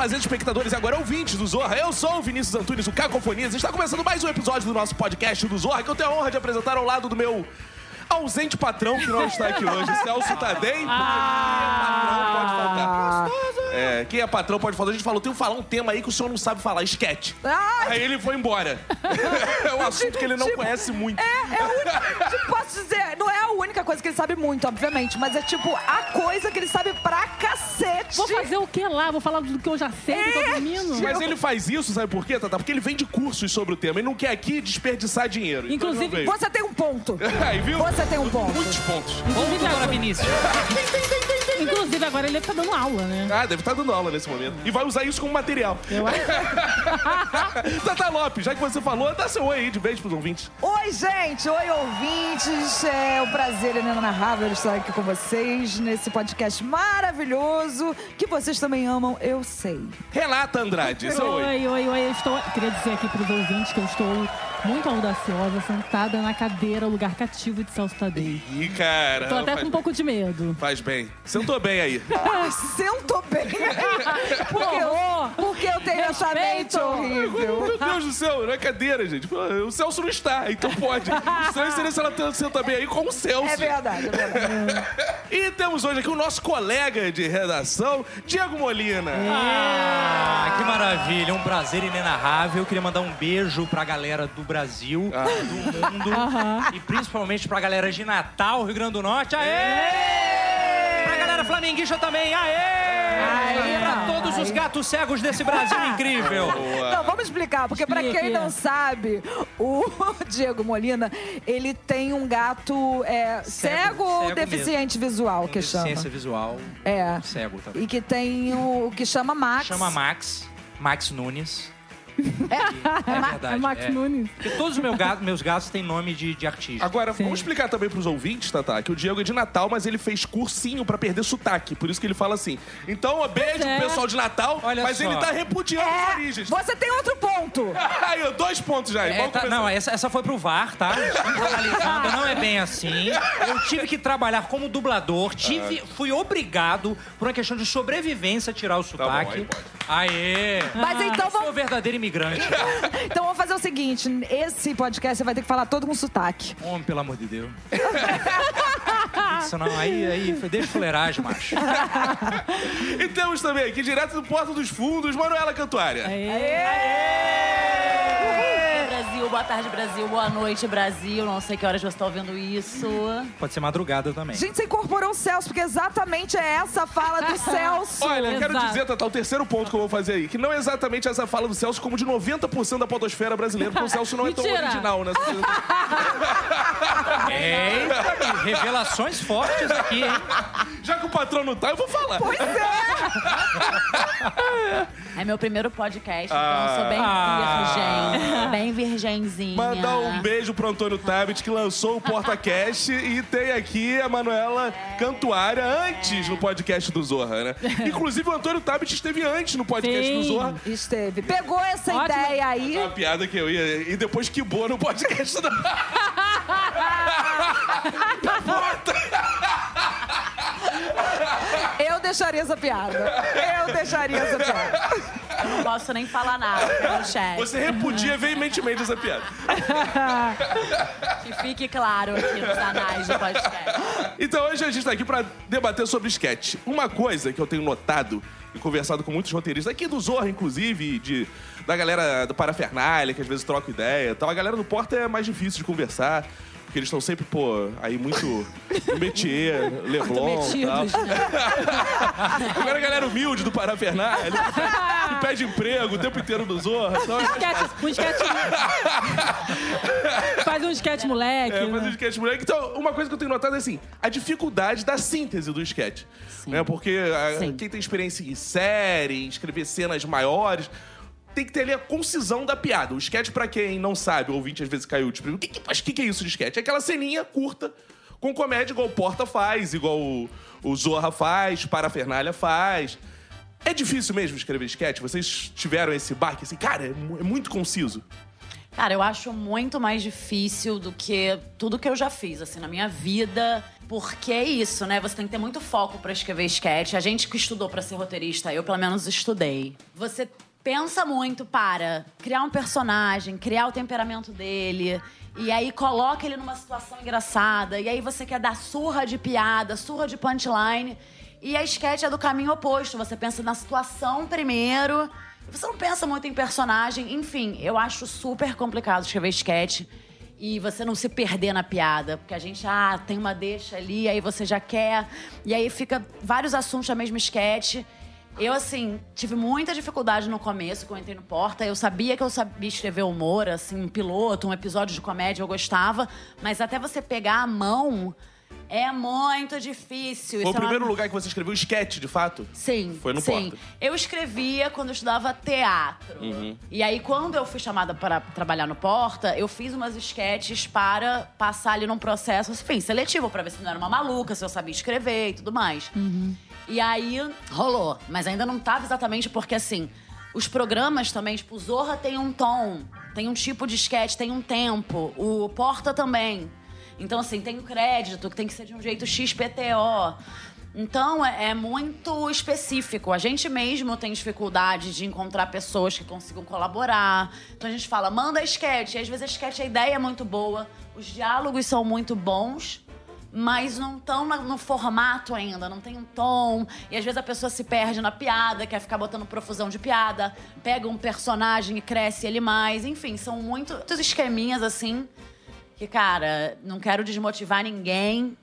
fazendo espectadores e agora ouvintes do Zorra. Eu sou o Vinícius Antunes, o Cacofonias. Está começando mais um episódio do nosso podcast do Zorra, que eu tenho a honra de apresentar ao lado do meu ausente patrão, que não está aqui hoje. Celso quem é patrão pode faltar. É, quem é patrão pode faltar. A gente falou, tem que falar um tema aí que o senhor não sabe falar, esquete. Aí ele foi embora. É um assunto que ele não Tipo, conhece muito. É, é única. tipo, posso dizer, não é a única coisa que ele sabe muito, obviamente, mas é tipo a coisa que ele sabe pra cacete. Vou fazer o que lá? Vou falar do que eu já sei, que tô dormindo? Mas ele faz isso, sabe por quê, Tata? Porque ele vende cursos sobre o tema. Ele não quer aqui desperdiçar dinheiro. Então Inclusive, veio. Você tem um ponto. Aí, viu? Você tem um ponto. Muitos pontos. Inclusive agora, Vinícius. Inclusive, agora ele tá dando aula, né? Ah, deve estar dando aula nesse momento. E vai usar isso como material. Eu acho. Tata Lopes, já que você falou, dá seu oi aí de beijo pros ouvintes. Oi, gente! Oi, ouvintes! É um prazer inenarrável estar aqui com vocês nesse podcast maravilhoso que vocês também amam, eu sei. Renata Andrade, seu oi. Oi, oi, oi. Eu estou... Queria dizer aqui pros ouvintes que eu estou muito audaciosa, sentada na cadeira, lugar cativo de Celso Tadei. Ih, cara. Tô até faz, com um pouco de medo. faz bem. Sentou bem aí. Sentou bem. porque, porque eu tenho essa mente Respeito. horrível. Meu Deus do céu, não é cadeira, gente. O Celso não está, então pode. Estranho seria se ela senta bem aí com o Celso. É verdade, é verdade. E temos hoje aqui o nosso colega de redação, Diego Molina. Ah, que maravilha, um prazer inenarrável. Eu queria mandar um beijo pra galera do Brasil, Ah. do mundo e principalmente pra galera de Natal, Rio Grande do Norte. Aê! Pra galera flamenguista também, aê! Pra todos os gatos cegos desse Brasil incrível. Não, vamos explicar, porque pra Explica quem não sabe, o Diego Molina, ele tem um gato é, cego, ou cego deficiente visual, que chama. Deficiência visual, É. cego também. E que tem o, o que chama Max. Chama Max, Max Nunes. É, É Ma- verdade. É Max é. Nunes. Porque todos os meus gatos, meus gatos têm nome de, de artista. Agora, Sim. vamos explicar também pros ouvintes, Tata, que o Diego é de Natal, mas ele fez cursinho pra perder sotaque. Por isso que ele fala assim. Então, ó, beijo é. pro pessoal de Natal, Olha mas só. ele tá repudiando as É, origens. você tem outro ponto. Aí, dois pontos já. É, Vamos tá- não, essa, essa foi pro VAR, tá? Estamos analisando, não é bem assim. Eu tive que trabalhar como dublador, tive, fui obrigado, por uma questão de sobrevivência, a tirar o bom, sotaque. aí pode. Aê! Mas então Sou vamos, verdadeiro imigrante. então vamos fazer o seguinte: esse podcast você vai ter que falar todo com sotaque. Homem, pelo amor de Deus. Isso não, aí, aí, deixa fuleiragem, macho. E temos também aqui, direto do Porta dos Fundos, Manuela Cantuária. Brasil, boa tarde, Brasil, boa noite, Brasil. Não sei que horas você está ouvindo isso. Pode ser madrugada também. Gente, você incorporou o Celso, porque exatamente é essa a fala do Celso. Olha, eu quero Exato. dizer, Tata, o terceiro ponto que eu vou fazer aí, que não é exatamente essa fala do Celso, como de 90% da podosfera brasileira, porque o Celso não é tão Mentira. original, né? Eita, revelações fortes aqui, hein? Já que o patrão não tá, eu vou falar. Pois é. É meu primeiro podcast, então eu sou bem Ah. virgem. Bem virgenzinha. Mandar um beijo pro Antônio Tabit, que lançou o PortaCast, e tem aqui a Manuela Cantuária antes no podcast do Zorra, né? Inclusive, o Antônio Tabit esteve antes no podcast do Sim. Zorra. Esteve. Pegou essa Ótimo. ideia aí. Uma piada que eu ia. E depois que boa no podcast da. Eu deixaria essa piada. Eu deixaria essa piada. Não posso nem falar nada pelo chat. Você repudia veementemente essa piada. Que fique claro aqui nos anais do podcast. Então hoje a gente tá aqui pra debater sobre sketch. Uma coisa que eu tenho notado e conversado com muitos roteiristas, aqui do Zorra, inclusive, de, da galera do Parafernália, que às vezes troca ideia e tal. A galera do Porta é mais difícil de conversar. Porque eles estão sempre, pô, aí muito no métier, Leblon e tal. Né? Agora a galera humilde do Parafernália, pede emprego o tempo inteiro no Zorra. Então é mais um sketch. Faz um sketch moleque. É, né? fazer sketch moleque. Então, uma coisa que eu tenho notado é assim, a dificuldade da síntese do sketch. Né? Porque a- Sim. quem tem experiência em série, em escrever cenas maiores, tem que ter ali a concisão da piada. O sketch, pra quem não sabe, o ouvinte às vezes caiu de o que, que, mas o que, que é isso de sketch? É aquela ceninha curta, com comédia, igual o Porta faz, igual o, o Zorra faz, Parafernália faz. É difícil mesmo escrever sketch? Vocês tiveram esse baque assim, cara, é é muito conciso. Cara, eu acho muito mais difícil do que tudo que eu já fiz, assim, na minha vida. Porque é isso, né? Você tem que ter muito foco pra escrever sketch. A gente que estudou pra ser roteirista, eu pelo menos estudei. Você pensa muito para criar um personagem, criar o temperamento dele. E aí coloca ele numa situação engraçada. E aí você quer dar surra de piada, surra de punchline. E a sketch é do caminho oposto. Você pensa na situação primeiro. Você não pensa muito em personagem. Enfim, eu acho super complicado escrever sketch. E você não se perder na piada. Porque a gente, ah, tem uma deixa ali, aí você já quer. E aí fica vários assuntos da mesma sketch. Eu, assim, tive muita dificuldade no começo, quando entrei no Porta. Eu sabia que eu sabia escrever humor, assim, um piloto, um episódio de comédia, eu gostava. Mas até você pegar a mão, é muito difícil. Foi o Isso é uma- primeiro lugar que você escreveu sketch, de fato? Sim. Foi no sim. Porta. Eu escrevia quando eu estudava teatro. Uhum. E aí, quando eu fui chamada para trabalhar no Porta, eu fiz umas sketches para passar ali num processo, enfim, seletivo, para ver se não era uma maluca, se eu sabia escrever e tudo mais. E aí rolou. Mas ainda não tava exatamente porque, assim, os programas também, tipo, o Zorra tem um tom, tem um tipo de sketch, tem um tempo. O Porta também. Então, assim, tem o crédito, que tem que ser de um jeito XPTO. Então, é, é muito específico. A gente mesmo tem dificuldade de encontrar pessoas que consigam colaborar. Então, a gente fala, manda sketch. E às vezes a sketch, a ideia é muito boa, os diálogos são muito bons, mas não estão no formato ainda, não tem um tom. E às vezes a pessoa se perde na piada, quer ficar botando profusão de piada, pega um personagem e cresce ele mais. Enfim, são muito- muitos esqueminhas assim que, cara, não quero desmotivar ninguém,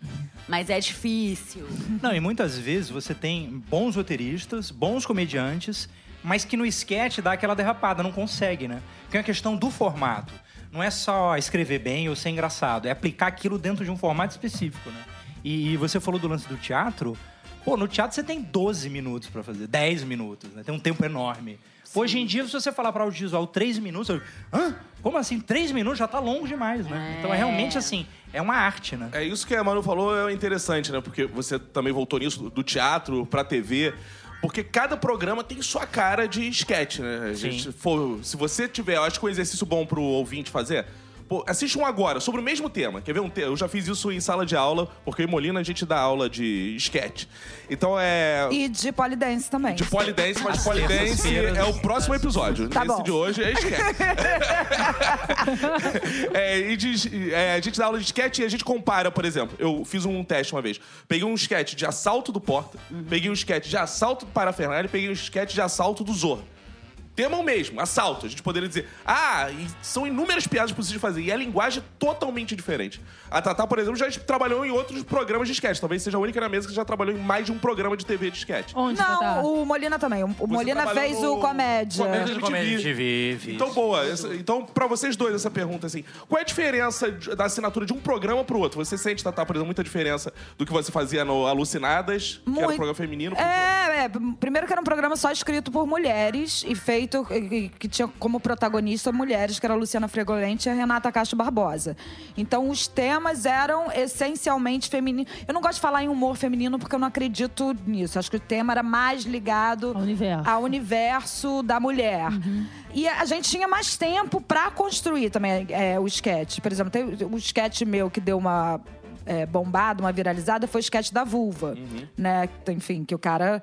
mas é difícil. Não, e muitas vezes você tem bons roteiristas, bons comediantes, mas que no sketch dá aquela derrapada, não consegue, né? Porque é questão do formato. Não é só escrever bem ou ser engraçado, é aplicar aquilo dentro de um formato específico, né? E você falou do lance do teatro. Pô, no teatro você tem 12 minutos pra fazer, 10 minutos, né? Tem um tempo enorme. Hoje em dia, se você falar para audiovisual 3 minutos, eu, hã? Como assim? 3 minutos já tá longo demais, né? Então é realmente assim, é uma arte, né? É isso que a Manu falou é interessante, né? Porque você também voltou nisso do teatro pra TV. Porque cada programa tem sua cara de sketch, né? A gente for, se você tiver, eu acho que um exercício bom pro ouvinte fazer. Pô, assiste um agora, sobre o mesmo tema. Quer ver um tema? Eu já fiz isso em sala de aula, porque eu e Molina a gente dá aula de sketch. Então é. E de polidense também. De polidense, mas polidense é o próximo episódio. Tá Esse bom. de hoje é sketch. É, e de- é, a gente dá aula de sketch e a gente compara, por exemplo. Eu fiz um teste uma vez. Peguei um sketch de assalto do Porta, peguei um sketch de assalto do Parafernália e peguei um sketch de assalto do Zorro. Tema o mesmo, assalto. A gente poderia dizer, ah, e são inúmeras piadas possíveis de fazer. E a linguagem é totalmente diferente. A Tatá, por exemplo, já trabalhou em outros programas de sketch. Talvez seja a única na mesa que já trabalhou em mais de um programa de TV de sketch. Onde, Tatá? Não, o Molina também. O Molina fez no- o comédia. Comédia de Comédia TV. Então, boa. Então, pra vocês dois, essa pergunta, assim. Qual é a diferença da assinatura de um programa pro outro? Você sente, Tatá, por exemplo, muita diferença do que você fazia no Alucinadas, que era um Muito. programa feminino? É, é, primeiro que era um programa só escrito por mulheres e feito e- e- que tinha como protagonista mulheres, que era a Luciana Fregolente e a Renata Castro Barbosa. Então os temas eram essencialmente femininos. Eu não gosto de falar em humor feminino porque eu não acredito nisso. Acho que o tema era mais ligado Ao universo. ao universo da mulher. E a gente tinha mais tempo pra construir também é, o sketch. Por exemplo, tem o sketch meu que deu uma é, bombada, uma viralizada, foi o sketch da vulva. Né? Enfim, que o cara.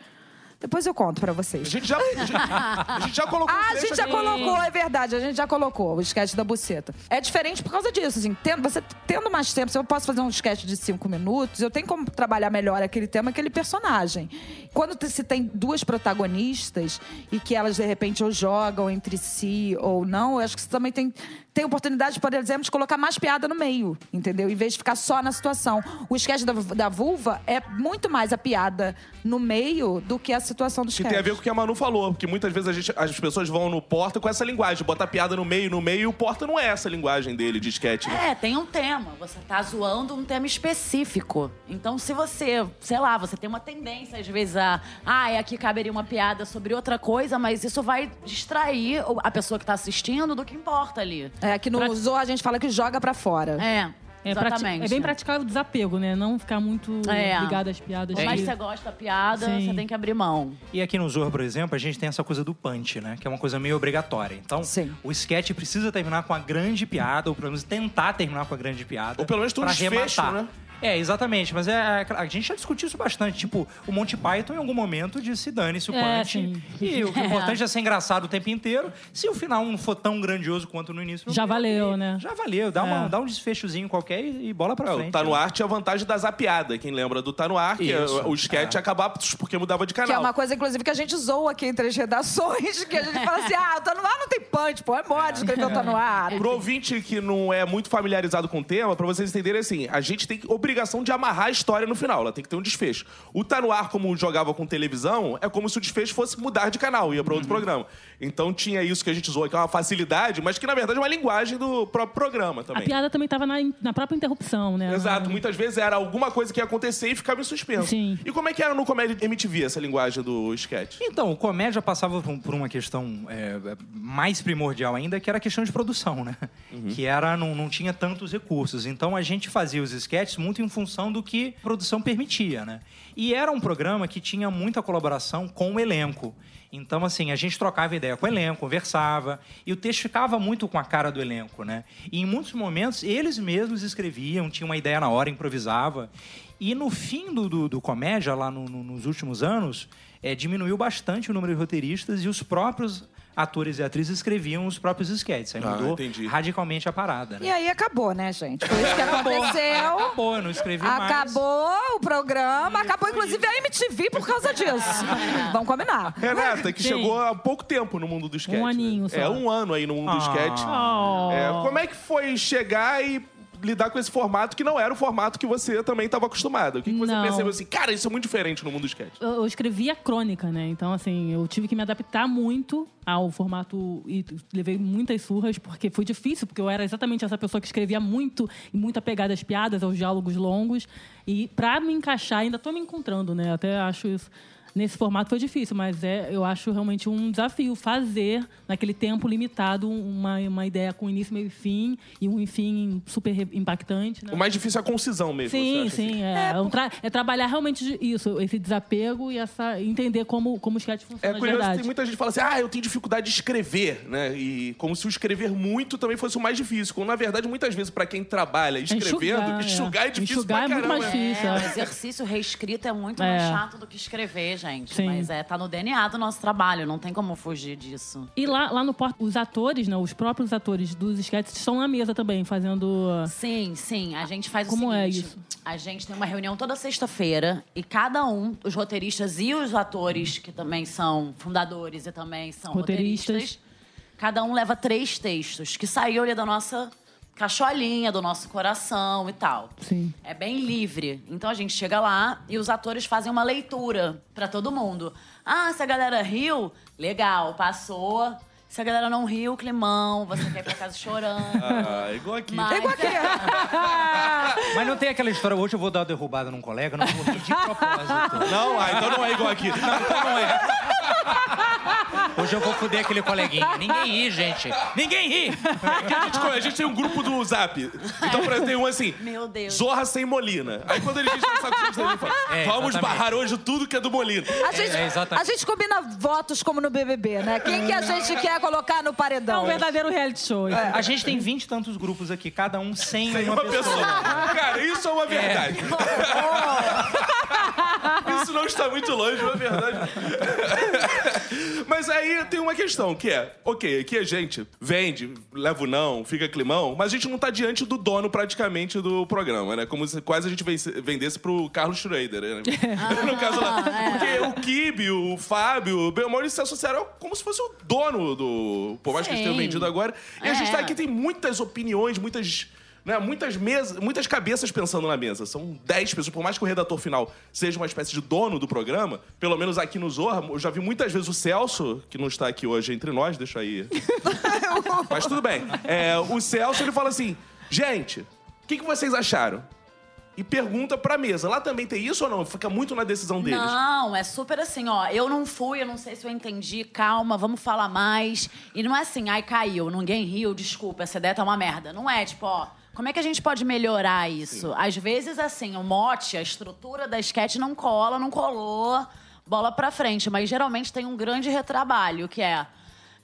Depois eu conto pra A vocês. gente já, a gente, a gente já colocou Ah, a gente já aqui. colocou, é verdade, a gente já colocou o sketch da buceta. É diferente por causa disso, assim, tendo, você tendo mais tempo, se eu posso fazer um sketch de cinco minutos, eu tenho como trabalhar melhor aquele tema, aquele personagem. Quando se tem duas protagonistas e que elas, de repente, ou jogam entre si ou não, eu acho que você também tem, tem oportunidade, por exemplo, de colocar mais piada no meio, entendeu? Em vez de ficar só na situação. O sketch da, da vulva é muito mais a piada no meio do que a situação do Que sketch. tem a ver com o que a Manu falou, porque muitas vezes a gente- as pessoas vão no Porta com essa linguagem, botar piada no meio, no meio, e o Porta não é essa linguagem dele de sketch, né? É, tem um tema. Você tá zoando um tema específico. Então, se você, sei lá, você tem uma tendência, às vezes, a. Ah, é aqui caberia uma piada sobre outra coisa, mas isso vai distrair a pessoa que tá assistindo do que importa ali. É, que no Zorra a gente fala que joga pra fora. É. É, prati- Exatamente. é bem praticar o desapego, né? Não ficar muito É. ligado às piadas. Por mais que- você gosta da piada, Sim. você tem que abrir mão. E aqui no Zorro, por exemplo, a gente tem essa coisa do punch, né? Que é uma coisa meio obrigatória. Então, Sim. o sketch precisa terminar com a grande piada, ou pelo menos tentar terminar com a grande piada. Ou pelo menos ter um pra desfecho, arrematar. né? É, exatamente. Mas é, a gente já discutiu isso bastante. Tipo, o Monty Python, em algum momento, disse dane-se o É, punch. sim. E o importante é ser engraçado o tempo inteiro. Se o final não for tão grandioso quanto no início... Já valeu, né? Já valeu. Dá, uma- É. dá um desfechozinho qualquer e, e bola pra É, frente. o Tá no ar tinha a vantagem da zapiada. Quem lembra do Tá no ar, que Isso. o sketch acabava porque mudava de canal. Que é uma coisa, inclusive, que a gente zoa aqui entre as redações, que a gente fala assim, ah, o Tá no ar não tem punch, pô, é mole escrever o Tá no ar. Pro ouvinte que não é muito familiarizado com o tema, pra vocês entenderem assim, a gente tem obrigação de amarrar a história no final, ela tem que ter um desfecho. O Tá no ar, como jogava com televisão, é como se o desfecho fosse mudar de canal, ia pra outro programa. Então tinha isso que a gente zoa, que é uma facilidade, mas que na verdade é uma linguagem do próprio programa A também. piada também tava na, na própria interrupção, né? Exato, muitas vezes era alguma coisa que ia acontecer e ficava em suspenso. Sim. E como é que era no Comédia MTV essa linguagem do sketch? Então, o comédia passava por, uma questão é, mais primordial ainda, que era a questão de produção, né? Que era, não, não tinha tantos recursos. Então, a gente fazia os sketches muito em função do que a produção permitia, né? E era um programa que tinha muita colaboração com o elenco. Então, assim, a gente trocava ideia com o elenco, conversava, e o texto ficava muito com a cara do elenco, né? E em muitos momentos, eles mesmos escreviam, tinham uma ideia na hora, improvisava. E no fim do, do, do comédia, lá no- no- nos últimos anos, é, diminuiu bastante o número de roteiristas e os próprios atores e atrizes escreviam os próprios sketches. Aí Ah, mudou entendi. radicalmente a parada. E Né? aí acabou, né, gente? Foi isso que aconteceu. Acabou, não escrevi mais. Acabou o programa, acabou inclusive a MTV por causa disso. Vamos combinar. Renata, que Sim. chegou há pouco tempo no mundo do sketch. Um né? aninho só. É, um ano aí no mundo do Ah. sketch. Oh. É, como é que foi chegar e lidar com esse formato que não era o formato que você também estava acostumado? O que, que você Não. percebeu assim? Cara, isso é muito diferente no mundo do sketch. Eu, eu escrevi a crônica, né? Então, assim, eu tive que me adaptar muito ao formato e levei muitas surras, porque foi difícil, porque eu era exatamente essa pessoa que escrevia muito e muito apegada às piadas, aos diálogos longos. E pra me encaixar, ainda tô me encontrando, né? Até acho isso. Nesse formato foi difícil, mas é, eu acho realmente um desafio fazer, naquele tempo limitado, uma, uma ideia com início, meio e fim, e um fim super impactante. Né? O mais difícil é a concisão mesmo. você Sim, acha, sim. assim? É, é um tra- é trabalhar realmente isso, esse desapego e essa entender como, como o sketch É funciona de curioso, verdade. tem muita gente que fala assim, ah, eu tenho dificuldade de escrever, né? E como se o escrever muito também fosse o mais difícil. Quando, na verdade, muitas vezes, pra quem trabalha escrevendo, enxugar, é. é difícil Enxugar pra é muito caramba. mais difícil. É, o é. exercício reescrito é muito É. mais chato do que escrever, gente. Sim. Mas é, tá no DNA do nosso trabalho, não tem como fugir disso. E lá, lá no Porto, os atores, né, os próprios atores dos sketches estão na mesa também, fazendo... Sim, sim. A gente faz Como o é seguinte. isso? A gente tem uma reunião toda sexta-feira e cada um, os roteiristas e os atores, que também são fundadores e também são Roteiristas. roteiristas, cada um leva três textos que saiu ali da nossa cacholinha, do nosso coração e tal. Sim. É bem livre. Então a gente chega lá e os atores fazem uma leitura pra todo mundo. Ah, se a galera riu, legal, passou. Se a galera não riu, climão, você quer ir pra casa chorando. Ah, igual aqui. Mas- Mas não tem aquela história, hoje eu vou dar uma derrubada num colega, não vou rir de propósito. Não, ah, então não é igual aqui. Não é. Hoje eu vou foder aquele coleguinha. Ninguém ri, gente. Ninguém ri. A gente, a gente tem um grupo do Zap. Então, por exemplo, tem um assim. Meu Deus. Zorra sem Molina. Aí quando ele diz no saco cheio, ele fala: É, Vamos exatamente. barrar hoje tudo que é do Molina. A gente, É, exatamente. a gente combina votos como no BBB, né? Quem que a gente quer colocar no É paredão? um verdadeiro reality show. isso. A gente tem 20 e tantos grupos aqui, cada um sem Tem uma uma pessoa. pessoa. Cara, isso é uma verdade. Isso não está muito longe, é uma verdade. Mas aí tem uma questão, que é, ok, aqui a gente vende, leva o não, fica climão, mas a gente não tá diante do dono praticamente do programa, né? Como se quase a gente vendesse pro Carlos Schrader, né? no caso lá. Porque o Kibe, o Fábio, o Belmore se associaram como se fosse o dono do... Por mais que eles tenham Sim. vendido agora. E a gente É. tá aqui, tem muitas opiniões, muitas né, muitas mesas, muitas cabeças pensando na mesa. São 10 pessoas. Por mais que o redator final seja uma espécie de dono do programa, pelo menos aqui no Zorra, eu já vi muitas vezes o Celso, que não está aqui hoje entre nós, deixa aí. Mas tudo bem. É, o Celso, ele fala assim: gente, o que, que vocês acharam? E pergunta pra mesa. Lá também tem isso ou não? Fica muito na decisão deles. Não, é super assim, ó. Eu não fui, eu não sei se eu entendi. Calma, vamos falar mais. E não é assim, ai, caiu, ninguém riu, desculpa, essa ideia tá uma merda. Não é, tipo, ó, Como é que a gente pode melhorar isso? Às vezes, assim, o mote, a estrutura da sketch não cola, não colou, bola pra frente. Mas geralmente tem um grande retrabalho, que é.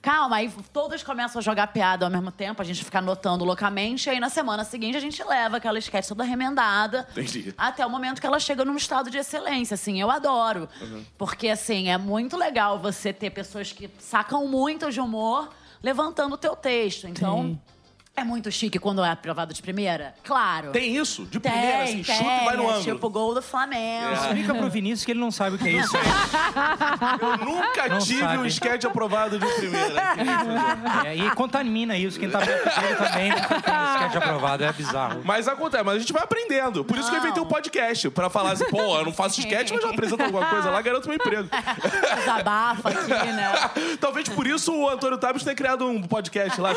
Calma, aí todos começam a jogar piada ao mesmo tempo, a gente fica anotando loucamente, e aí na semana seguinte a gente leva aquela sketch toda remendada. Entendi. Até o momento que ela chega num estado de excelência, assim, eu adoro. Porque, assim, é muito legal você ter pessoas que sacam muito de humor levantando o teu texto. Então, Sim. É muito chique quando é aprovado de primeira? Claro. Tem isso? De Tem, primeira, assim, tem, chuta e vai no é ângulo. Tipo gol do Flamengo. Explica pro Vinícius que ele não sabe o que é isso. Eu nunca Não tive sabe. um sketch aprovado de primeira. É, e contamina isso. Quem tá dele também não tem sketch aprovado. É bizarro. Mas acontece, mas a gente vai aprendendo. Por isso que eu inventei um podcast. Pra falar assim, pô, eu não faço sketch, mas já apresento alguma coisa lá, garanto meu emprego. Desabafa aqui, né? Talvez por isso o Antônio Tabs tenha criado um podcast lá.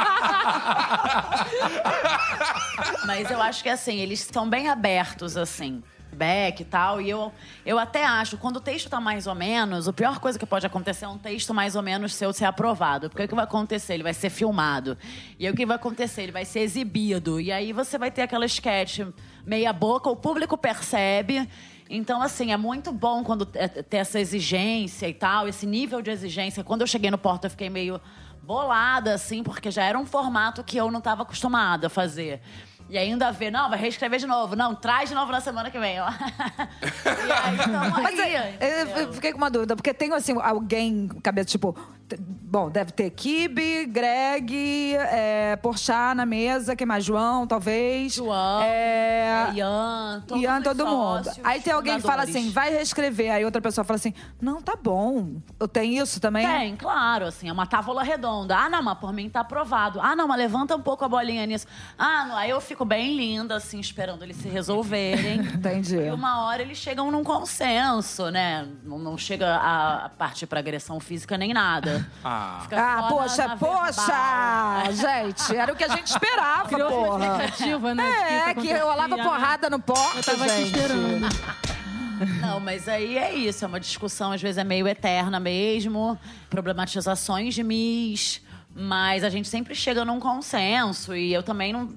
Mas eu acho que assim, eles estão bem abertos, assim. Back e tal, e eu, eu até acho, quando o texto tá mais ou menos, a pior coisa que pode acontecer é um texto mais ou menos seu ser aprovado. Porque o que vai acontecer? Ele vai ser filmado. E aí o que vai acontecer? Ele vai ser exibido. E aí você vai ter aquela sketch meia boca, o público percebe. Então, assim, é muito bom quando é- ter essa exigência e tal, esse nível de exigência. Quando eu cheguei no Porta, eu fiquei meio bolada, assim, porque já era um formato que eu não estava acostumada a fazer. E ainda ver, não, vai reescrever de novo. Não, traz de novo na semana que vem. ó. e aí, Mas aí. é, eu- eu fiquei com uma dúvida, porque tem assim, alguém, cabeça, tipo. Bom, deve ter Kibe, Greg, é, Porchat na mesa, quem mais? João, talvez. João, É, é, Ian, todos Ian, os todo mundo. sócios, Aí tem alguém que fala assim, vai reescrever. Aí outra pessoa fala assim, não, tá bom. Eu tenho isso também? Tem, claro, assim, é uma tábula redonda. Ah, não, mas por mim tá aprovado. Ah, não, mas levanta um pouco a bolinha nisso. Ah, não, aí eu fico bem linda, assim, esperando eles se resolverem. Entendi. E uma hora eles chegam num consenso, né? Não, não chega a, a partir pra agressão física nem nada. Ah. Ah, poxa, na- na poxa! verbal. Gente, era o que a gente esperava, Criou uma porra. expectativa, né? É, isso que acontecia, rolava né? porrada no porta, Eu tava aqui gente. esperando. Não, mas aí é isso, é uma discussão, às vezes é meio eterna mesmo, problematizações de Miss, mas a gente sempre chega num consenso e eu também não.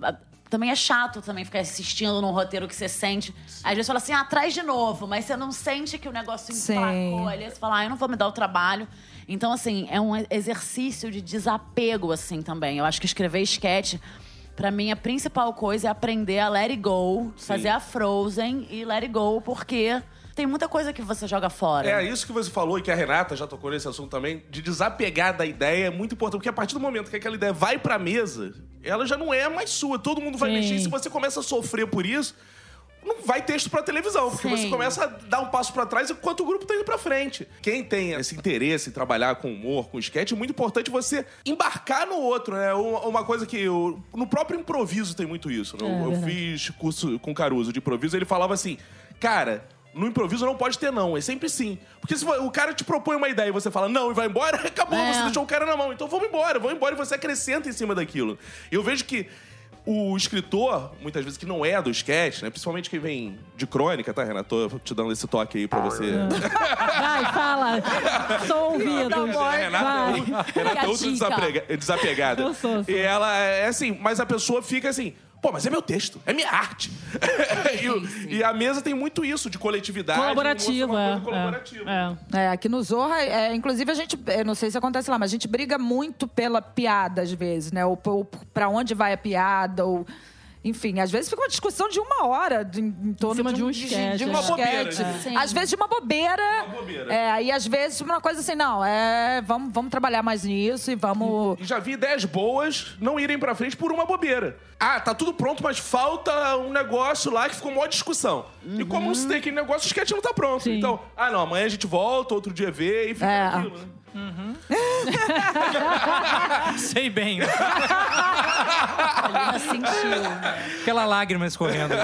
Também é chato também ficar assistindo num roteiro que você sente. Às vezes fala assim, ah, traz de novo, mas você não sente que o negócio Sim. emplacou ali. Você fala, ah, eu não vou me dar o trabalho. Então, assim, é um exercício de desapego, assim, também. Eu acho que escrever sketch, pra mim, a principal coisa é aprender a let it go, fazer a Frozen e let it go, porque tem muita coisa que você joga fora. É isso que você falou e que a Renata já tocou nesse assunto também, de desapegar da ideia é muito importante, porque a partir do momento que aquela ideia vai pra mesa, ela já não é mais sua, todo mundo vai Sim. mexer. E se você começa a sofrer por isso, não vai texto pra televisão, porque Sim. você começa a dar um passo pra trás enquanto o grupo tá indo pra frente. Quem tem esse interesse em trabalhar com humor, com sketch, é muito importante você embarcar no outro, né? Uma coisa que eu, no próprio improviso tem muito isso. né? É, eu verdade. fiz curso com Caruso de improviso, ele falava assim, cara, no improviso não pode ter não, é sempre sim. Porque se o cara te propõe uma ideia e você fala não e vai embora, acabou, É. você deixou o cara na mão. Então vamos embora, vamos embora e você acrescenta em cima daquilo. Eu vejo que o escritor, muitas vezes que não é do sketch, né? Principalmente quem vem de crônica, tá, Renato? Tô te dando esse toque aí pra você. Vai, fala. Sou ouvido. A Renata, é, Vai. o- Renata é ultra dica. desaprega- desapegada. Eu sou, sou. E ela é assim, mas a pessoa fica assim. Pô, mas é meu texto, é minha arte. e, o- e a mesa tem muito isso, de coletividade. Colaborativo, uma é. colaborativa. é. É. É, aqui no Zorra, é, inclusive a gente, eu não sei se acontece lá, mas a gente briga muito pela piada às vezes, né? Ou, ou pra onde vai a piada, ou... Enfim, às vezes fica uma discussão de uma hora de, em torno cima de, de um de, sketch, de uma Uma bobeira, né? Sim. Às vezes de uma bobeira. Uma bobeira. É, e às vezes uma coisa assim, não, é, vamos, vamos trabalhar mais nisso e vamos... E já vi ideias boas não irem pra frente por uma bobeira. Ah, tá tudo pronto, mas falta um negócio lá que ficou maior discussão. E como se tem aquele negócio, o sketch não tá pronto. Sim. Então, ah, não, amanhã a gente volta, outro dia vê e fica É. aquilo, né? Sei bem. A Lina sentiu. Aquela lágrima escorrendo.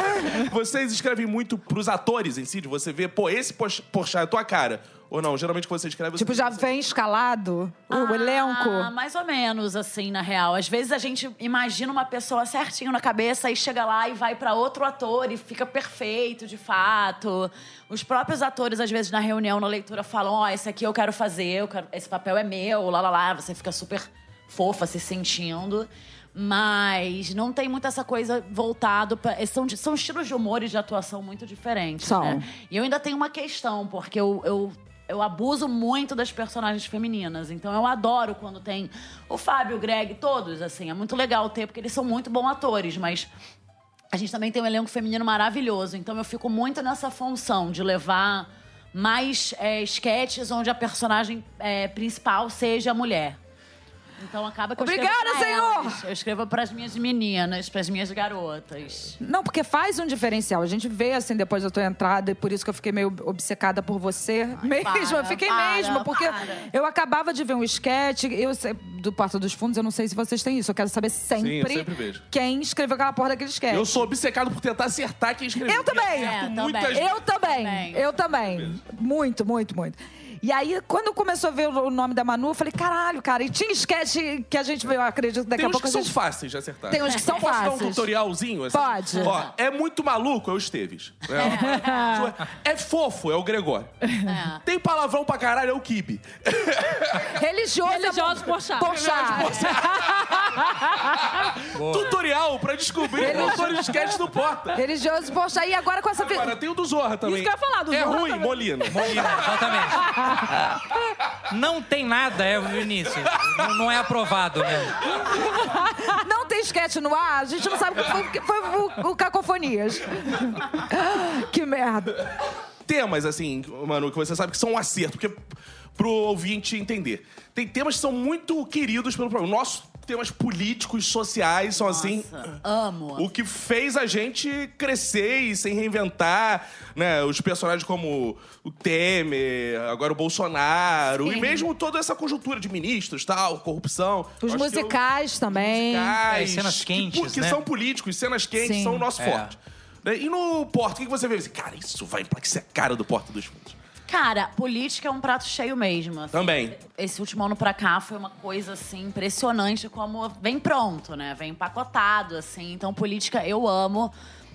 Vocês escrevem muito pros atores em si, de você ver, pô, esse Porchat é tua cara. Ou não, geralmente quando você escreve... você- Tipo, já vem escalado o Ah, elenco. mais ou menos, assim, na real. Às vezes a gente imagina uma pessoa certinho na cabeça e chega lá e vai pra outro ator e fica perfeito, de fato. Os próprios atores, às vezes, na reunião, na leitura, falam: Ó, esse aqui eu quero fazer, eu quero- esse papel é meu, lá, lá, lá. Você fica super fofa se sentindo. Mas não tem muito essa coisa voltado para são, de- são estilos de humor e de atuação muito diferentes. São. né? E eu ainda tenho uma questão, porque eu, eu, eu abuso muito das personagens femininas. Então eu adoro quando tem o Fábio, o Greg, todos, assim. É muito legal ter, porque eles são muito bons atores, mas a gente também tem um elenco feminino maravilhoso. Então eu fico muito nessa função de levar mais é, sketches onde a personagem é, principal seja a mulher. Então acaba que eu Obrigada, escrevo pra senhor! elas. Eu escrevo para as minhas meninas, para as minhas garotas. Não, porque faz um diferencial. A gente vê, assim, depois da tua entrada, e por isso que eu fiquei meio obcecada por você mesmo. para, eu fiquei para, mesmo, porque para. eu acabava de ver um sketch, eu sei- do Porta dos Fundos, eu não sei se vocês têm isso. Eu quero saber sempre, Sim, eu sempre vejo. quem escreveu aquela porra daquele sketch. Eu sou obcecado por tentar acertar quem escreveu. Eu também. E acerto É, muitas também. Eu também, Também. eu também. Muito, muito, muito. E aí, quando começou a ver o nome da Manu, eu falei, caralho, cara. E tinha sketch que a gente, eu acredito, daqui Tem a uns pouco que a são gente... fáceis de acertar. Tem uns que são Posso dar um fáceis. tutorialzinho? Assim? Pode. Ó, é muito maluco, é o Esteves. É, é fofo, é o Gregório. Tem palavrão pra caralho, é o Kibe. Religioso, Religioso Porchat. Porchat. Tutorial pra descobrir o autor de sketch do Porta. Religioso, poxa, e agora com essa... Agora, tem o do Zorra também. Isso que eu ia falar, do é Zorra ruim, também. Molina. Molina, exatamente. Não tem nada, é o Vinícius. Não, não é aprovado, né? Não tem sketch no ar, a gente não sabe o que foi, o que foi o, o Cacofonias. que merda. Temas, assim, mano, que você sabe que são um acerto, porque pro ouvinte entender. Tem temas que são muito queridos pelo programa. Nossos temas políticos, sociais, são assim. Nossa, amo. O que fez a gente crescer e se reinventar, né? Os personagens como o Temer, agora o Bolsonaro, Sim. e mesmo toda essa conjuntura de ministros, tal, corrupção. Os acho que eu- musicais também. musicais, É, cenas que- quentes, que, né? são políticos, cenas quentes Sim. são o nosso É. forte. E no Porto, o que que você vê? Cara, isso vai pra que ser a cara do Porta dos Fundos. Cara, política é um prato cheio mesmo. assim. Também. Esse último ano pra cá foi uma coisa, assim, impressionante como vem pronto, né? Vem empacotado, assim. Então, política eu amo.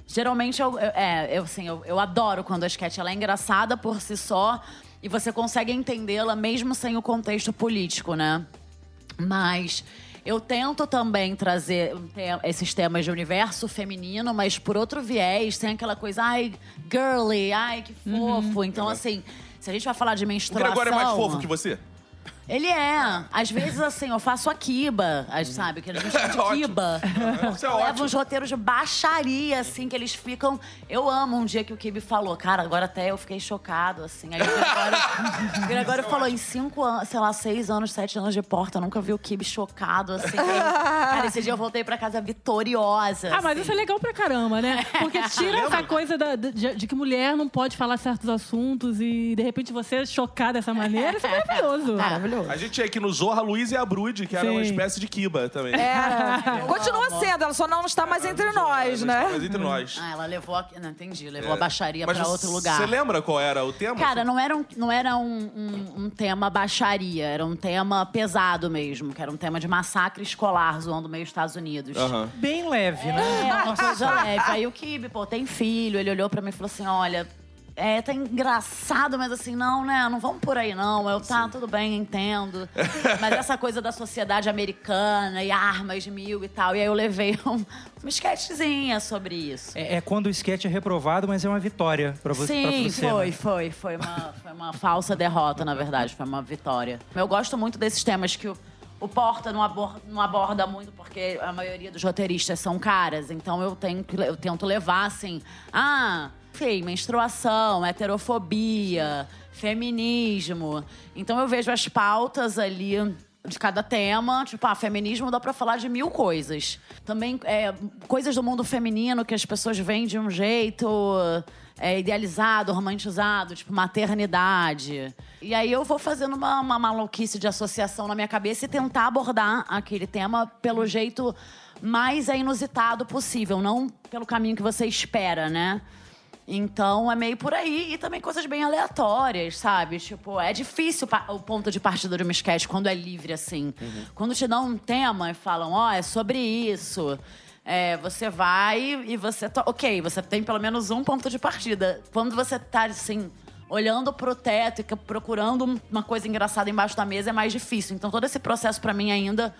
Geralmente, eu, eu- é, eu, assim, eu, eu adoro quando a sketch ela é engraçada por si só e você consegue entendê-la mesmo sem o contexto político, né? Mas eu tento também trazer esses temas de universo feminino, mas por outro viés, tem aquela coisa, ai, girly, ai, que fofo. Então, assim, se a gente vai falar de O menstruação. Gregório é mais fofo que você? Ele é. Às vezes, assim, eu faço a kiba, as- sabe? Que a gente chama de kiba. Isso é Eu levo ótimo. uns roteiros de baixaria, assim, que eles ficam... Eu amo um dia que o Kibe falou. Cara, agora até eu fiquei chocado, assim. Aí o Gregório, o Gregório falou, em cinco anos, sei lá, seis anos, sete anos de porta, eu nunca vi o Kibe chocado, assim. Aí, cara, esse dia eu voltei pra casa vitoriosa. Ah, mas assim. isso é legal pra caramba, né? Porque tira essa coisa da- de, de que mulher não pode falar certos assuntos e, de repente, você chocar dessa maneira, isso é maravilhoso. Maravilhoso. A gente tinha aqui no Zorra, Luiz e a Brude, que era uma espécie de Kiba também. É, continua sendo, ela só não está mais entre nós, né? Mas entre nós. Ah, ela levou... A... Não, entendi. Levou a baixaria Mas pra outro lugar. Você lembra qual era o tema? Cara, não era, um, não era um, um- um tema baixaria, era um tema pesado mesmo, que era um tema de massacre escolar zoando meio Estados Unidos. Aham. Bem leve, né? É, uma coisa leve. Aí o Kibe, pô, tem filho, ele olhou pra mim e falou assim: olha. É, tá engraçado, mas assim, não, né? Não vamos por aí, não. Eu, tá, tudo bem, entendo. Mas essa coisa da sociedade americana e armas mil e tal. E aí eu levei um, uma sketchzinha sobre isso. É, é quando o sketch é reprovado, mas é uma vitória pra você. pra Sim, você, foi, né? foi. Foi uma, foi uma falsa derrota, na verdade. Foi uma vitória. Eu gosto muito desses temas que o, o Porta não aborda, não aborda muito, porque a maioria dos roteiristas são caras. Então eu, tenho, que- eu tento levar, assim... Ah, enfim, menstruação, heterofobia, feminismo. Então eu vejo as pautas ali de cada tema. Tipo, ah, feminismo dá pra falar de mil coisas. Também é, coisas do mundo feminino que as pessoas veem de um jeito é, idealizado, romantizado, tipo maternidade. E aí eu vou fazendo uma, uma maluquice de associação na minha cabeça e tentar abordar aquele tema pelo jeito mais inusitado possível, não pelo caminho que você espera, né? Então é meio por aí. E também coisas bem aleatórias, sabe? Tipo, é difícil o ponto de partida de uma sketch quando é livre assim. Quando te dão um tema e falam, ó, é sobre isso. É, você vai e você. to- Ok, você tem pelo menos um ponto de partida. Quando você tá assim. Olhando pro teto e procurando um- uma coisa engraçada embaixo da mesa é mais difícil. Então, todo esse processo, pra mim, ainda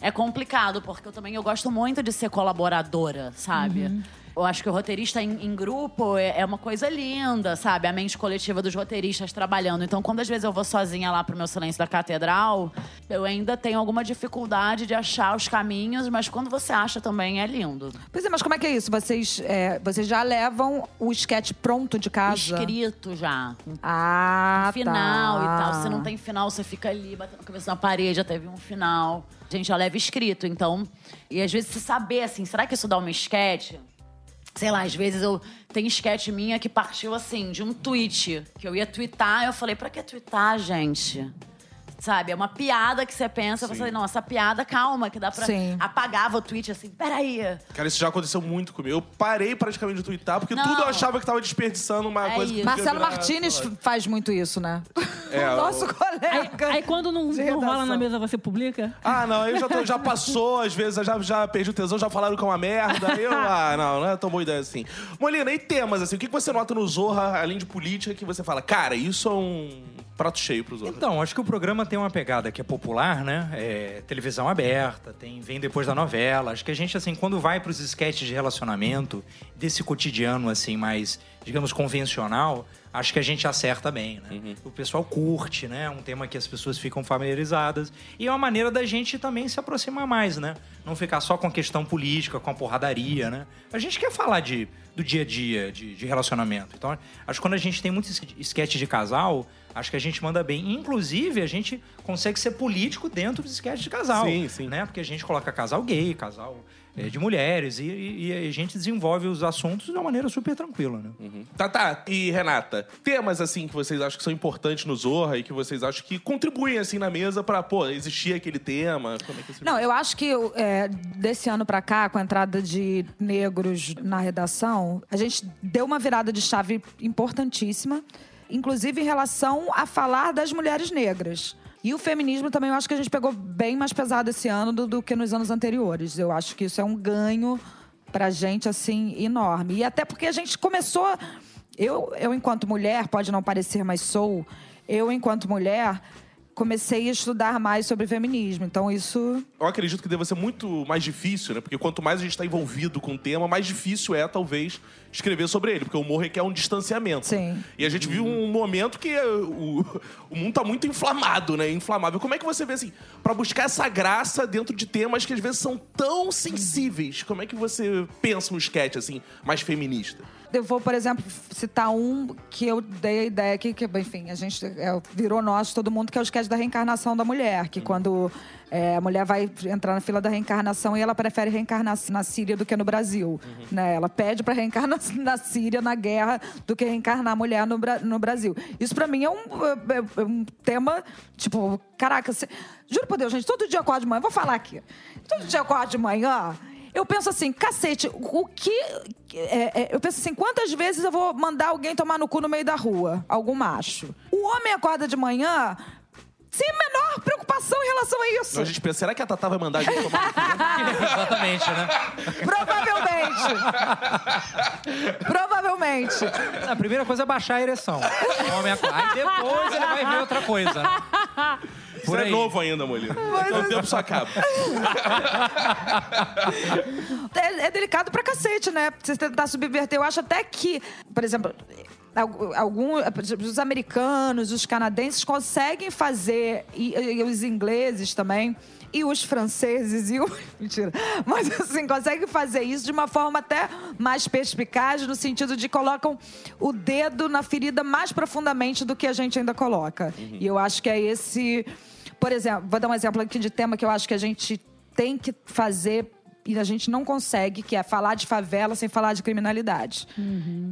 é complicado, porque eu também eu gosto muito de ser colaboradora, sabe? Eu acho que o roteirista em, em grupo é, é uma coisa linda, sabe? A mente coletiva dos roteiristas trabalhando. Então, quando às vezes eu vou sozinha lá pro meu silêncio da catedral, eu ainda tenho alguma dificuldade de achar os caminhos, mas quando você acha também é lindo. Pois é, mas como é que é isso? Vocês, é, vocês já levam o sketch pronto de casa? Escrito já. Ah, final tá. e tal. Se não tem final, você fica ali batendo a cabeça na parede, já teve um final. A gente já leva escrito, então. E às vezes você saber assim, será que isso dá uma sketch? Sei lá, às vezes eu tem sketch minha que partiu assim, de um tweet. Que eu ia twittar, eu falei, pra que twittar, gente? Sabe, é uma piada que você pensa, você fala, não, essa piada, calma, que dá pra. Sim. Apagava o tweet assim, peraí. Cara, isso já aconteceu muito comigo. Eu parei praticamente de twittar, porque Não. tudo eu achava que tava desperdiçando uma É coisa que isso. Marcelo virar- Martinez faz muito isso, né? É, o nosso o- Aí, colega. aí quando não, não rola na mesa, você publica? Ah, não, aí já, tô- já passou, às vezes, já, já perdi o tesão, já falaram que é uma merda. Aí eu, ah, não, não é tão boa ideia assim. Molina, e temas, assim, o que que você nota no Zorra, além de política, que você fala, cara, isso é um prato cheio pro Zorra? Então, acho que o programa tem uma pegada que é popular, né? É, televisão aberta, tem vem depois da novela. Acho que a gente, assim, quando vai para os sketches de relacionamento, desse cotidiano, assim, mais, digamos, convencional, acho que a gente acerta bem, né? O pessoal curte, né? É um tema que as pessoas ficam familiarizadas. E é uma maneira da gente também se aproximar mais, né? Não ficar só com a questão política, com a porradaria, né? A gente quer falar de, do dia a dia, de, de relacionamento. Então, acho que quando a gente tem muitos sketch de casal, acho que a gente manda bem. Inclusive, a gente consegue ser político dentro dos sketches de casal. Sim, sim. Né? Porque a gente coloca casal gay, casal eh, de mulheres, e, e- e a gente desenvolve os assuntos de uma maneira super tranquila, né? Tá, tá. E Renata, temas assim que vocês acham que são importantes no Zorra e que vocês acham que contribuem assim na mesa pra, pô, existir aquele tema? Como é que você... Não, eu acho que é, desse ano pra cá, com a entrada de negros na redação, a gente deu uma virada de chave importantíssima, inclusive em relação a falar das mulheres negras. E o feminismo também eu acho que a gente pegou bem mais pesado esse ano do, do que nos anos anteriores. Eu acho que isso é um ganho pra gente, assim, enorme. E até porque a gente começou. Eu, eu enquanto mulher, pode não parecer, mas sou, eu, enquanto mulher, comecei a estudar mais sobre feminismo. Então, isso Eu acredito que deva ser muito mais difícil, né? Porque quanto mais a gente está envolvido com o tema, mais difícil é, talvez, escrever sobre ele. Porque o humor requer um distanciamento. Sim. E a gente viu um momento que uh, o, o mundo tá muito inflamado, né? Inflamável. Como é que você vê, assim, pra buscar essa graça dentro de temas que às vezes são tão sensíveis? Como é que você pensa no sketch, assim, mais feminista? Eu vou, por exemplo, citar um que eu dei a ideia aqui, que, enfim, a gente é, virou nosso, todo mundo, que é o sketch da reencarnação da mulher. Que quando é, a mulher vai entrar na fila da reencarnação e ela prefere reencarnar na Síria do que no Brasil. Né? Ela pede pra reencarnar na Síria, na guerra, do que reencarnar a mulher no, no Brasil. Isso pra mim é um, é- é um tema, tipo, caraca, se- juro por Deus, gente, todo dia eu acordo de manhã, vou falar aqui. Todo dia eu acordo de manhã. Eu penso assim, cacete, o que. é, é, eu penso assim, quantas vezes eu vou mandar alguém tomar no cu no meio da rua? Algum macho. O homem acorda de manhã sem a menor preocupação em relação a isso. Então a gente pensa, será que a Tatá vai mandar a gente tomar? Exatamente, né? Provavelmente. Provavelmente. A primeira coisa é baixar a ereção. O homem. Aí depois ele vai ver outra coisa. Por é aí. novo ainda, Molina. Daqui a um tempo isso acaba. É, é delicado pra cacete, né? Você tentar subverter. Eu acho até que, por exemplo, al- algum, os americanos, os canadenses conseguem fazer, e, e os ingleses também, e os franceses, e o. Mentira. Mas assim, conseguem fazer isso de uma forma até mais perspicaz, no sentido de colocam o dedo na ferida mais profundamente do que a gente ainda coloca. E eu acho que é esse. Por exemplo, vou dar um exemplo aqui de tema que eu acho que a gente tem que fazer e a gente não consegue, que é falar de favela sem falar de criminalidade.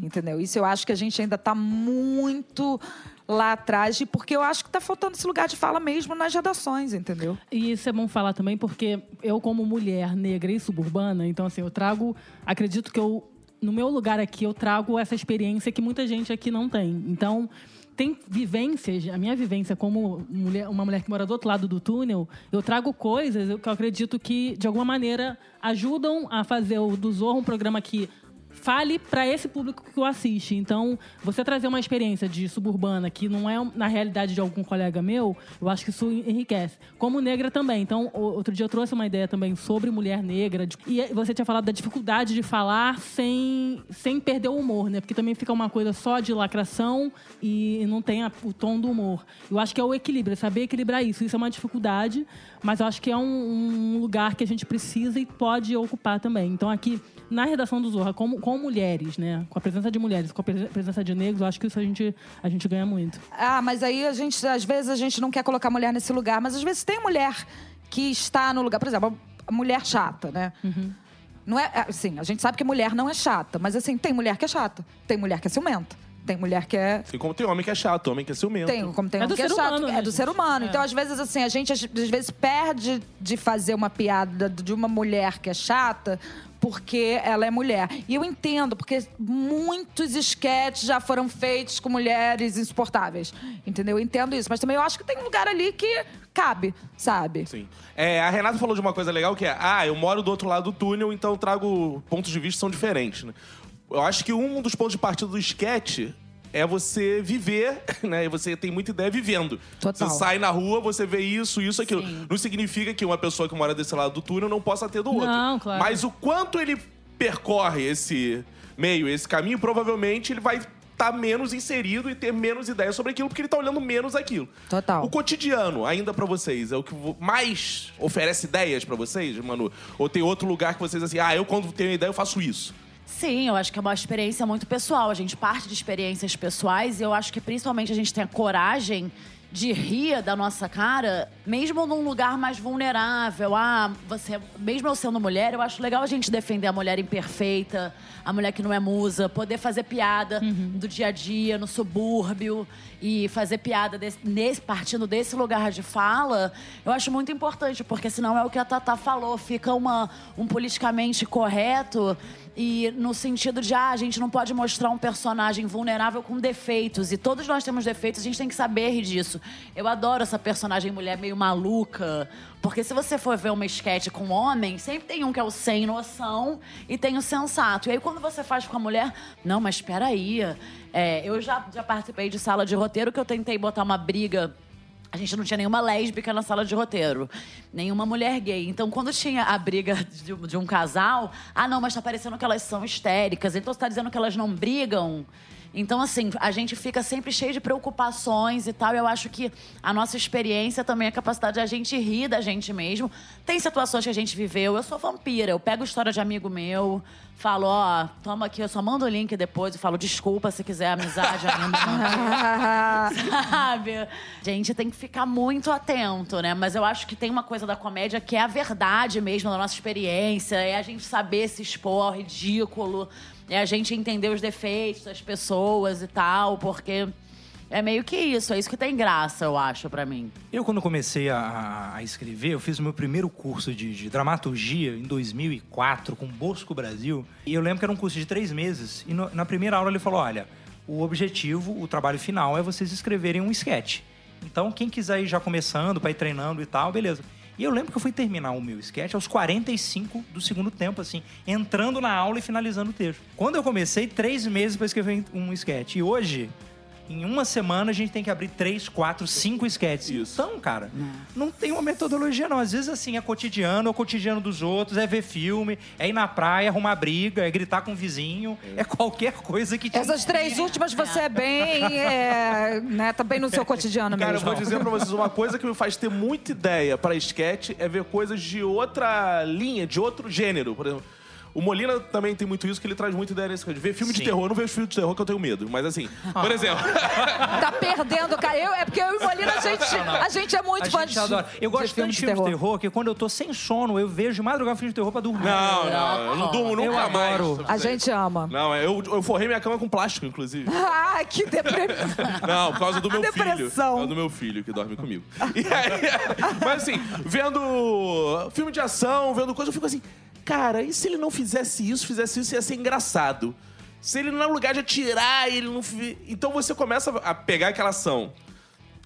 Entendeu? Isso eu acho que a gente ainda está muito lá atrás, porque eu acho que está faltando esse lugar de fala mesmo nas redações, entendeu? E isso é bom falar também, porque eu, como mulher negra e suburbana, então, assim, eu trago. Acredito que eu. No meu lugar aqui, eu trago essa experiência que muita gente aqui não tem. Então. Tem vivências, a minha vivência como mulher, uma mulher que mora do outro lado do túnel, eu trago coisas que eu acredito que, de alguma maneira, ajudam a fazer o do Zorro um programa que fale para esse público que o assiste. Então, você trazer uma experiência de suburbana que não é na realidade de algum colega meu, eu acho que isso enriquece. Como negra também. Então, outro dia eu trouxe uma ideia também sobre mulher negra. E você tinha falado da dificuldade de falar sem, sem perder o humor, né? Porque também fica uma coisa só de lacração e não tem a- o tom do humor. Eu acho que é o equilíbrio, é saber equilibrar isso. Isso é uma dificuldade, mas eu acho que é um, um lugar que a gente precisa e pode ocupar também. Então, aqui na redação do Zorra, com, com mulheres, né? Com a presença de mulheres, com a pre- presença de negros, eu acho que isso a gente, a gente ganha muito. Ah, mas aí a gente, às vezes, a gente não quer colocar mulher nesse lugar, mas às vezes tem mulher que está no lugar, por exemplo, a mulher chata, né? Não é, assim, a gente sabe que mulher não é chata, mas assim, tem mulher que é chata, tem mulher que é ciumenta, tem mulher que é Assim como tem homem que é chato, homem que é ciumento. tem, como tem É do que é ser chato, humano, é né, do ser gente? humano. É. Então, às vezes, assim, a gente às vezes perde de fazer uma piada de uma mulher que é chata porque ela é mulher. E eu entendo, porque muitos esquetes já foram feitos com mulheres insuportáveis. Entendeu? Eu entendo isso. Mas também eu acho que tem um lugar ali que cabe, sabe? Sim. É, a Renata falou de uma coisa legal que é: ah, eu moro do outro lado do túnel, então trago pontos de vista que são diferentes. Né? Eu acho que um dos pontos de partida do sketch é você viver, né? E você tem muita ideia vivendo. Total. Você sai na rua, você vê isso, isso, aquilo. Sim. Não significa que uma pessoa que mora desse lado do túnel não possa ter do outro. Não, claro. Mas o quanto ele percorre esse meio, esse caminho, provavelmente ele vai estar menos inserido e ter menos ideia sobre aquilo, porque ele tá olhando menos aquilo. Total. O cotidiano, ainda pra vocês, é o que mais oferece ideias pra vocês, Manu? Ou tem outro lugar que vocês assim, ah, eu quando tenho ideia eu faço isso. Sim, eu acho que é uma experiência muito pessoal. A gente parte de experiências pessoais e eu acho que principalmente a gente tem a coragem de rir da nossa cara, mesmo num lugar mais vulnerável. Ah, você, mesmo eu sendo mulher, eu acho legal a gente defender a mulher imperfeita, a mulher que não é musa, poder fazer piada do dia a dia, no subúrbio e fazer piada desse, nesse, partindo desse lugar de fala, eu acho muito importante, porque senão é o que a Tatá falou, fica uma, um politicamente correto e no sentido de, ah, a gente não pode mostrar um personagem vulnerável com defeitos. E todos nós temos defeitos, a gente tem que saber disso. Eu adoro essa personagem mulher meio maluca. Porque se você for ver uma esquete com homem, sempre tem um que é o sem noção e tem o sensato. E aí quando você faz com a mulher, não, mas espera aí. É, eu já, já participei de sala de roteiro que eu tentei botar uma briga a gente não tinha nenhuma lésbica na sala de roteiro, nenhuma mulher gay. Então, quando tinha a briga de, de um casal, ah, não, mas tá parecendo que elas são histéricas. Então, você tá dizendo que elas não brigam? Então, assim, a gente fica sempre cheio de preocupações e tal. E eu acho que a nossa experiência também é a capacidade de a gente rir da gente mesmo. Tem situações que a gente viveu. Eu sou vampira. Eu pego história de amigo meu, falo, ó, toma aqui, eu só mando o link depois e falo, desculpa se quiser amizade ainda. Sabe? A gente tem que ficar muito atento, né? Mas eu acho que tem uma coisa da comédia que é a verdade mesmo da nossa experiência, é a gente saber se expor ao ridículo, é a gente entender os defeitos das pessoas e tal, porque é meio que isso, é isso que tem graça, eu acho, pra mim. Eu, quando comecei a, a escrever, eu fiz o meu primeiro curso de, de dramaturgia em 2004 com Bosco Brasil. E eu lembro que era um curso de três meses. E no- na primeira aula ele falou: olha, o objetivo, o trabalho final é vocês escreverem um sketch. Então, quem quiser ir já começando, para ir treinando e tal, beleza. E eu lembro que eu fui terminar o meu sketch aos 45 do segundo tempo, assim, entrando na aula e finalizando o texto. Quando eu comecei, três meses para escrever um sketch. E hoje, em uma semana, a gente tem que abrir três, quatro, cinco sketches. Isso. Então, cara, não tem uma metodologia, não. Às vezes, assim, é cotidiano, é o cotidiano dos outros, é ver filme, é ir na praia, arrumar briga, é gritar com o vizinho, é qualquer coisa que te Essas três últimas você é bem, é, né, tá bem no seu cotidiano Cara, eu mesmo. vou dizer pra vocês uma coisa que me faz ter muita ideia pra sketch é ver coisas de outra linha, de outro gênero. Por exemplo, o Molina também tem muito isso, que ele traz muita ideia nesse de ver filme de Sim. terror. Eu não vejo filme de terror que eu tenho medo. Mas assim, por exemplo. Tá perdendo, cara. Eu, é porque eu e o Molina, a gente, a gente é muito A fã gente de, adora. Eu gosto de tanto de filme de terror que quando eu tô sem sono, eu vejo de madrugada filme de terror pra dormir. Não, não, eu não durmo Eu nunca mais. adoro. A gente ama. Não, eu, eu forrei minha cama com plástico, inclusive. Ah, que depressão. Não, por causa do meu filho. depressão. Por causa do meu filho que dorme comigo. E aí, mas assim, vendo filme de ação, vendo coisa, eu fico assim, cara, e se ele não fizesse isso, fizesse isso, ia ser engraçado. Se ele, no lugar de atirar, ele não. Então você começa a pegar aquela ação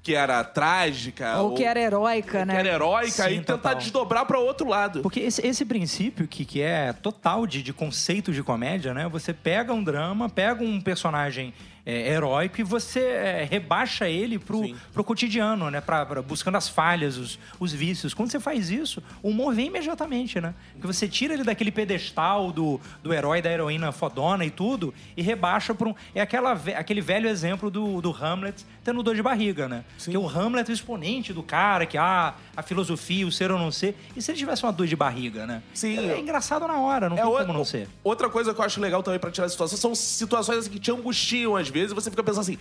que era trágica. Ou que era heróica, que né? era heróica Sim, e tentar total. desdobrar para outro lado. Porque esse, esse princípio que, que é total de, de conceito de comédia, né? Você pega um drama, pega um personagem é, heróico e você é, rebaixa ele pro, Sim. pro cotidiano, né? Pra, pra- buscando as falhas, os, os vícios. Quando você faz isso, o humor vem imediatamente, né? Porque você tira ele daquele pedestal do, do herói, da heroína fodona e tudo e rebaixa pra um... É aquela, aquele velho exemplo do, do Hamlet tendo dor de barriga, né? Que o Hamlet é o exponente do cara, que ah, a filosofia, o ser ou não ser. E se ele tivesse uma dor de barriga, né? Sim. É engraçado na hora, não É tem o- como não ser. Outra coisa que eu acho legal também pra tirar a situação são situações que te angustiam às vezes você fica pensando assim.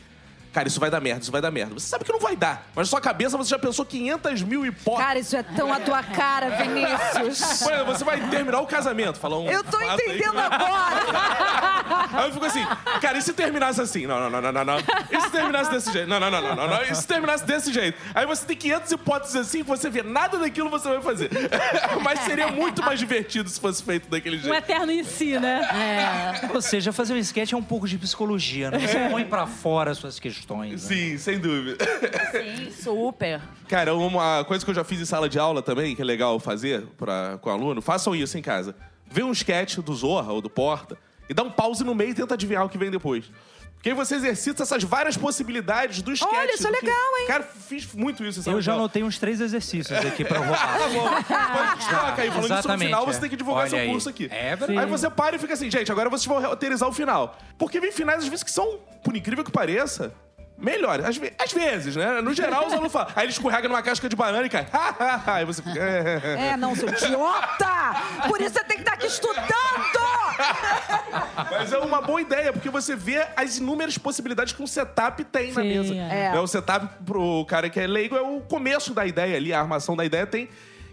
Cara, isso vai dar merda, isso vai dar merda. Você sabe que não vai dar, mas na sua cabeça você já pensou 500 mil hipóteses. Cara, isso é tão a tua cara, Vinícius. Exemplo, você vai terminar o casamento, falar um Eu tô fato aí entendendo não- agora. Aí eu fico assim, cara, e se terminasse assim? Não, não, não, não, não, não. E se terminasse desse jeito? Não, não, não, não, não, não. E se terminasse desse jeito? Aí você tem 500 hipóteses assim, que você vê nada daquilo você vai fazer. Mas seria muito mais divertido se fosse feito daquele Um jeito. eterno em si, né? Ou seja, fazer um sketch é um pouco de psicologia, né? Você põe pra fora as suas questões. Né? Sim, sem dúvida. Sim, super. Cara, uma coisa que eu já fiz em sala de aula também, que é legal fazer pra, com aluno, façam isso em casa. Vê um sketch do Zorra ou do Porta e dá um pause no meio e tenta adivinhar o que vem depois. Porque aí você exercita essas várias possibilidades do sketch. Olha, isso é do que- legal, hein? Cara, fiz muito isso em sala Eu já anotei uns três exercícios aqui pra rodar. Tá bom. Mas a gente troca aí. Falando isso no Exatamente, final, é. você tem que divulgar Olha seu aí. curso aqui. É verdade. Aí você para e fica assim, gente, agora vocês vão roteirizar o final. Porque vem finais, às vezes, que são, por incrível que pareça, melhores. Às, ve- às vezes, né? No geral, os alunos falam. Aí ele escorrega numa casca de banana e cai. aí você fica. É, não, seu idiota! Por isso você tem que estar aqui estudando! Mas é uma boa ideia, porque você vê as inúmeras possibilidades que um setup tem na Sim, mesa. é. É. O setup pro cara que é leigo é o começo da ideia ali, a armação da ideia tem.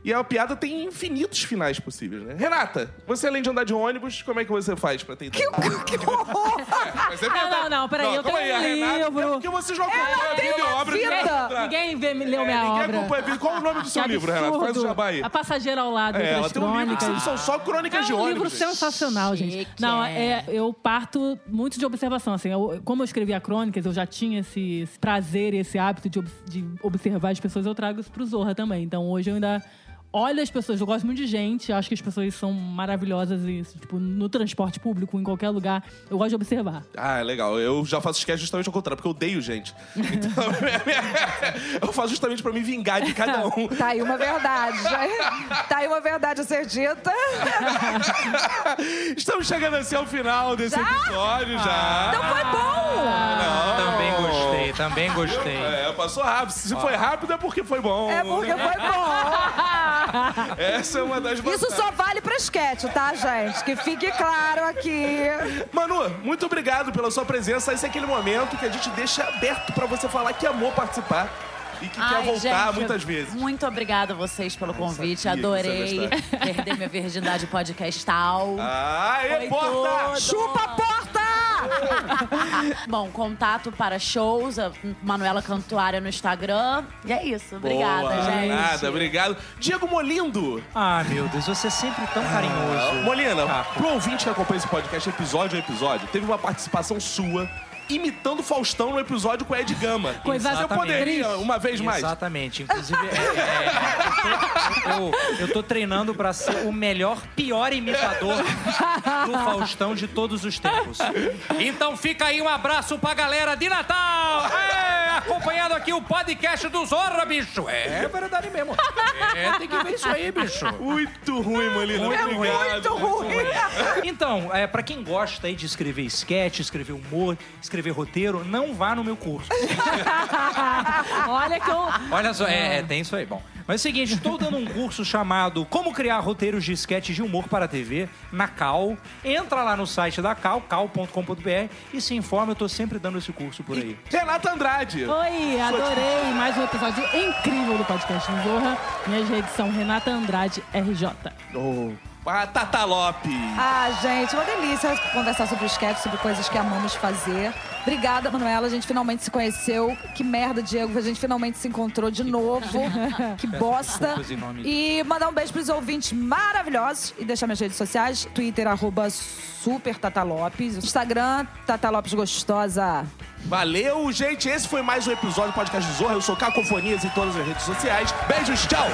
E a piada tem infinitos finais possíveis, né? Renata, você além de andar de ônibus, como é que você faz pra ter ideia? Que horror! Mas é Não, verdade. não, não, peraí, eu tenho aí, um Renata, livro. É porque você já acompanha a tem vida e uma obra vida. de. Ninguém vê, leu É, minha ninguém obra. acompanha vida. Qual o nome do seu Que livro, Renata? Faz o absurdo. jabá aí. A Passageira ao Lado, É, ela tem um livro que crônicas. são só crônicas É de um ônibus. livro gente. sensacional, gente. Chique, Não, é. é, eu parto muito de observação. Assim, eu- como eu escrevia crônicas, eu já tinha esse, esse prazer e esse hábito de, de observar as pessoas, eu trago isso pro Zorra também. Então hoje eu ainda olho as pessoas, eu gosto muito de gente, acho que as pessoas são maravilhosas e, tipo, no transporte público, em qualquer lugar, eu gosto de observar. Ah, é legal. Eu já faço sketch justamente ao contrário, porque eu odeio gente. Então, eu faço justamente pra me vingar de cada um. Tá aí uma verdade. já- Tá aí uma verdade a ser dita. Estamos chegando assim ao final desse Já? episódio já. Então foi bom! Não. Também gostei, também gostei. É, passou rápido. Se foi rápido é porque foi bom. É porque foi bom. Essa é uma das Isso só vale pra esquete, tá, gente? Que fique claro aqui. Manu, muito obrigado pela sua presença. Esse é aquele momento que a gente deixa aberto pra você falar que amou participar e que quer Ai, voltar gente, muitas vezes. Muito obrigada a vocês pelo convite. que você ia Adorei perder minha virgindade podcastal. Aê, Foi porta! tudo. Chupa a porta! Bom, contato para shows, a Manuela Cantuária no Instagram. E é isso. Obrigada, Boa, gente. Nada, obrigado. Diego Molindo. Ah, meu Deus, você é sempre tão carinhoso. Molina, Caco. pro ouvinte que acompanha esse podcast episódio a episódio, teve uma participação sua imitando o Faustão no episódio com o Ed Gama. Coisa Exatamente. poderia, uma vez mais? Exatamente. Inclusive, é, é, eu, tô, eu- eu tô treinando pra ser o melhor, pior imitador do Faustão de todos os tempos. Então fica aí um abraço pra galera de Natal! É, acompanhando aqui o podcast do Zorra, bicho! É verdade mesmo. É, tem que ver isso aí, bicho. Muito ruim, Molina. Muito obrigado. Muito ruim. Então, é, para quem gosta aí de escrever sketch, escrever humor, escrever roteiro, não vá no meu curso. Olha que eu... Olha só, é, é, tem isso aí. Bom, mas é o seguinte, estou dando um curso chamado Como Criar Roteiros de Sketch de Humor para a TV, na Cal. Entra lá no site da Cal, cal.com.br e se informa, eu tô sempre dando esse curso por aí. Renata Andrade. Oi, adorei mais um episódio incrível do podcast Zorra. Minhas redes são Renata Andrade RJ. Oh, a Tata Lopes. Ah, gente, uma delícia conversar sobre o sketch, sobre coisas que amamos fazer. Obrigada, Manuela. A gente finalmente se conheceu. Que merda, Diego. A gente finalmente se encontrou de novo. que bosta. E mandar um beijo pros ouvintes maravilhosos. E deixar minhas redes sociais. Twitter, arroba super Tata Lopes. Instagram, Tata Lopes Gostosa. Valeu, gente. Esse foi mais um episódio do podcast Zorra. Eu sou Cacofonias em todas as redes sociais. Beijos, tchau.